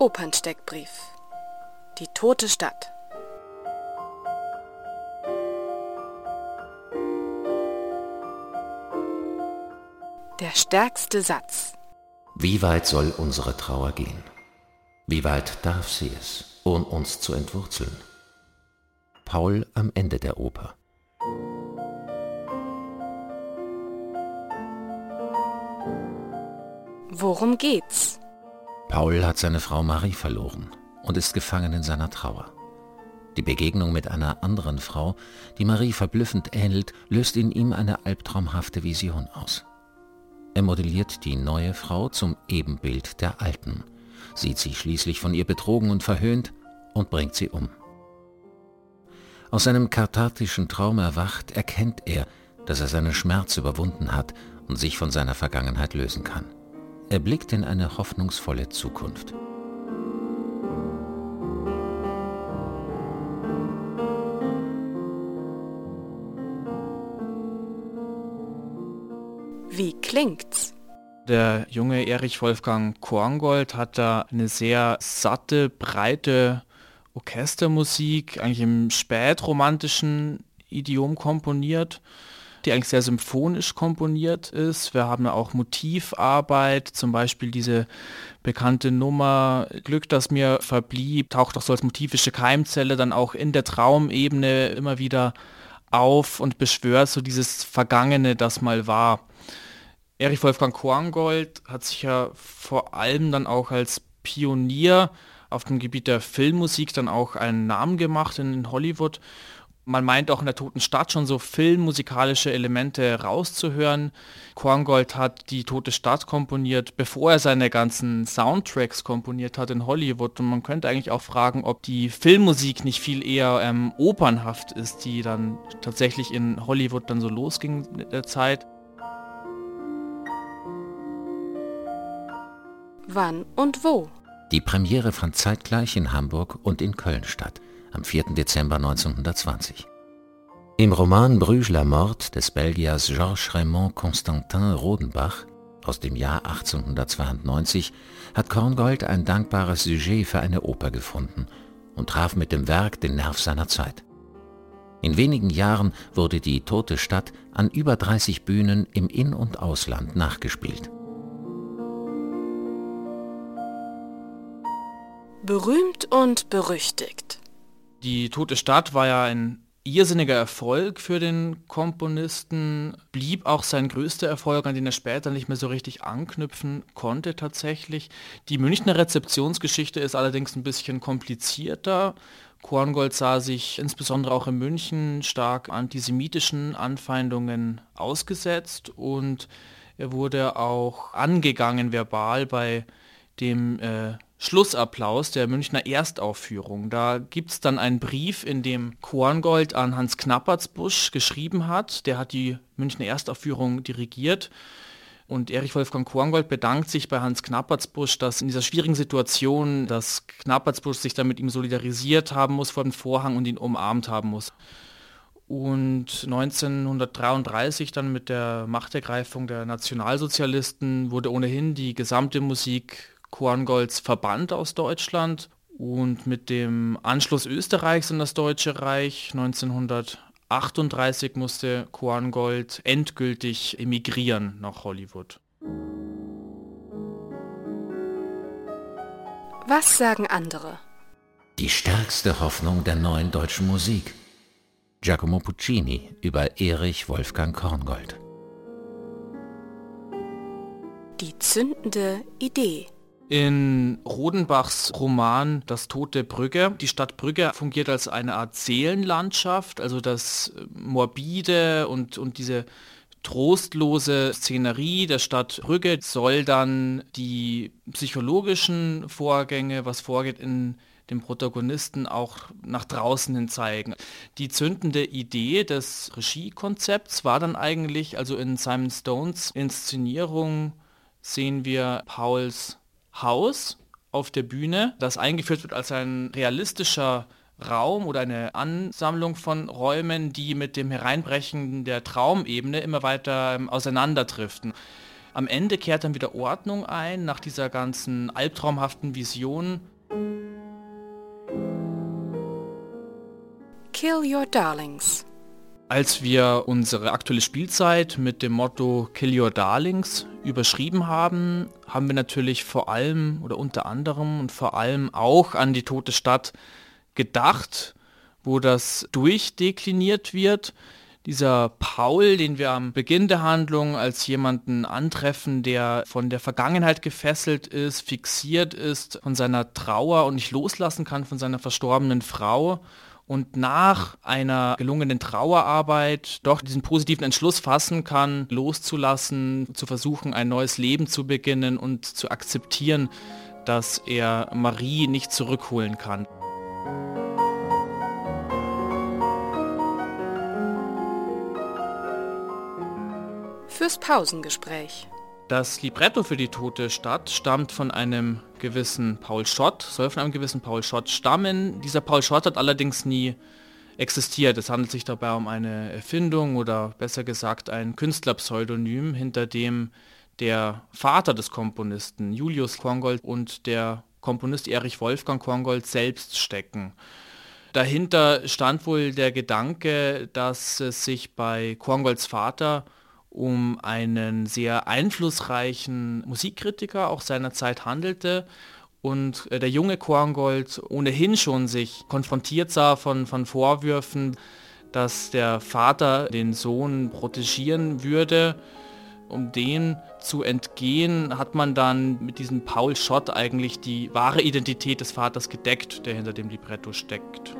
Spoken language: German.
Opernsteckbrief. Die tote Stadt. Der stärkste Satz. Wie weit soll unsere Trauer gehen? Wie weit darf sie es, ohne uns zu entwurzeln? Paul am Ende der Oper. Worum geht's? Paul hat seine Frau Marie verloren und ist gefangen in seiner Trauer. Die Begegnung mit einer anderen Frau, die Marie verblüffend ähnelt, löst in ihm eine albtraumhafte Vision aus. Er modelliert die neue Frau zum Ebenbild der alten, sieht sie schließlich von ihr betrogen und verhöhnt und bringt sie um. Aus seinem kathartischen Traum erwacht, erkennt er, dass er seinen Schmerz überwunden hat und sich von seiner Vergangenheit lösen kann. Er blickt in eine hoffnungsvolle Zukunft. Wie klingt's? Der junge Erich Wolfgang Korngold hat da eine sehr satte, breite Orchestermusik, eigentlich im spätromantischen Idiom komponiert die eigentlich sehr symphonisch komponiert ist. Wir haben auch Motivarbeit, zum Beispiel diese bekannte Nummer Glück, das mir verblieb, taucht auch so als motivische Keimzelle dann auch in der Traumebene immer wieder auf und beschwört so dieses Vergangene, das mal war. Erich Wolfgang Korngold hat sich ja vor allem dann auch als Pionier auf dem Gebiet der Filmmusik dann auch einen Namen gemacht in Hollywood man meint auch in der Toten Stadt schon so filmmusikalische Elemente rauszuhören. Korngold hat die Tote Stadt komponiert, bevor er seine ganzen Soundtracks komponiert hat in Hollywood. Und man könnte eigentlich auch fragen, ob die Filmmusik nicht viel eher ähm, opernhaft ist, die dann tatsächlich in Hollywood dann so losging mit der Zeit. Wann und wo? Die Premiere fand zeitgleich in Hamburg und in Köln statt am 4. Dezember 1920. Im Roman Bruges la Mort des Belgiers Georges Raymond Constantin Rodenbach aus dem Jahr 1892 hat Korngold ein dankbares Sujet für eine Oper gefunden und traf mit dem Werk den Nerv seiner Zeit. In wenigen Jahren wurde die Tote Stadt an über 30 Bühnen im In- und Ausland nachgespielt. Berühmt und berüchtigt. Die Tote Stadt war ja ein irrsinniger Erfolg für den Komponisten, blieb auch sein größter Erfolg, an den er später nicht mehr so richtig anknüpfen konnte tatsächlich. Die Münchner Rezeptionsgeschichte ist allerdings ein bisschen komplizierter. Korngold sah sich insbesondere auch in München stark antisemitischen Anfeindungen ausgesetzt und er wurde auch angegangen verbal bei dem äh, Schlussapplaus der Münchner Erstaufführung. Da gibt es dann einen Brief, in dem Korngold an Hans Knappertsbusch geschrieben hat. Der hat die Münchner Erstaufführung dirigiert. Und Erich Wolfgang Korngold bedankt sich bei Hans Knappertsbusch, dass in dieser schwierigen Situation, dass Knappertsbusch sich dann mit ihm solidarisiert haben muss vor dem Vorhang und ihn umarmt haben muss. Und 1933 dann mit der Machtergreifung der Nationalsozialisten wurde ohnehin die gesamte Musik Korngolds verbannt aus Deutschland und mit dem Anschluss Österreichs an das Deutsche Reich 1938 musste Korngold endgültig emigrieren nach Hollywood. Was sagen andere? Die stärkste Hoffnung der neuen deutschen Musik. Giacomo Puccini über Erich Wolfgang Korngold. Die zündende Idee. In Rodenbachs Roman Das Tote Brügge. Die Stadt Brügge fungiert als eine Art Seelenlandschaft, also das morbide und, und diese trostlose Szenerie der Stadt Brügge soll dann die psychologischen Vorgänge, was vorgeht in dem Protagonisten auch nach draußen hin zeigen. Die zündende Idee des Regiekonzepts war dann eigentlich, also in Simon Stones Inszenierung sehen wir Pauls Haus auf der Bühne, das eingeführt wird als ein realistischer Raum oder eine Ansammlung von Räumen, die mit dem Hereinbrechen der Traumebene immer weiter ähm, auseinanderdriften. Am Ende kehrt dann wieder Ordnung ein, nach dieser ganzen albtraumhaften Vision. Kill Your Darlings. Als wir unsere aktuelle Spielzeit mit dem Motto Kill Your Darlings überschrieben haben, haben wir natürlich vor allem oder unter anderem und vor allem auch an die tote Stadt gedacht, wo das durchdekliniert wird. Dieser Paul, den wir am Beginn der Handlung als jemanden antreffen, der von der Vergangenheit gefesselt ist, fixiert ist, von seiner Trauer und nicht loslassen kann von seiner verstorbenen Frau und nach einer gelungenen Trauerarbeit doch diesen positiven Entschluss fassen kann, loszulassen, zu versuchen, ein neues Leben zu beginnen und zu akzeptieren, dass er Marie nicht zurückholen kann. Fürs Pausengespräch. Das Libretto für die Tote Stadt stammt von einem gewissen Paul Schott, soll von einem gewissen Paul Schott stammen. Dieser Paul Schott hat allerdings nie existiert. Es handelt sich dabei um eine Erfindung oder besser gesagt ein Künstlerpseudonym, hinter dem der Vater des Komponisten Julius Korngold und der Komponist Erich Wolfgang Korngold selbst stecken. Dahinter stand wohl der Gedanke, dass es sich bei Korngolds Vater um einen sehr einflussreichen Musikkritiker auch seiner Zeit handelte und äh, der junge Korngold ohnehin schon sich konfrontiert sah von, von Vorwürfen, dass der Vater den Sohn protegieren würde. Um den zu entgehen, hat man dann mit diesem Paul Schott eigentlich die wahre Identität des Vaters gedeckt, der hinter dem Libretto steckt.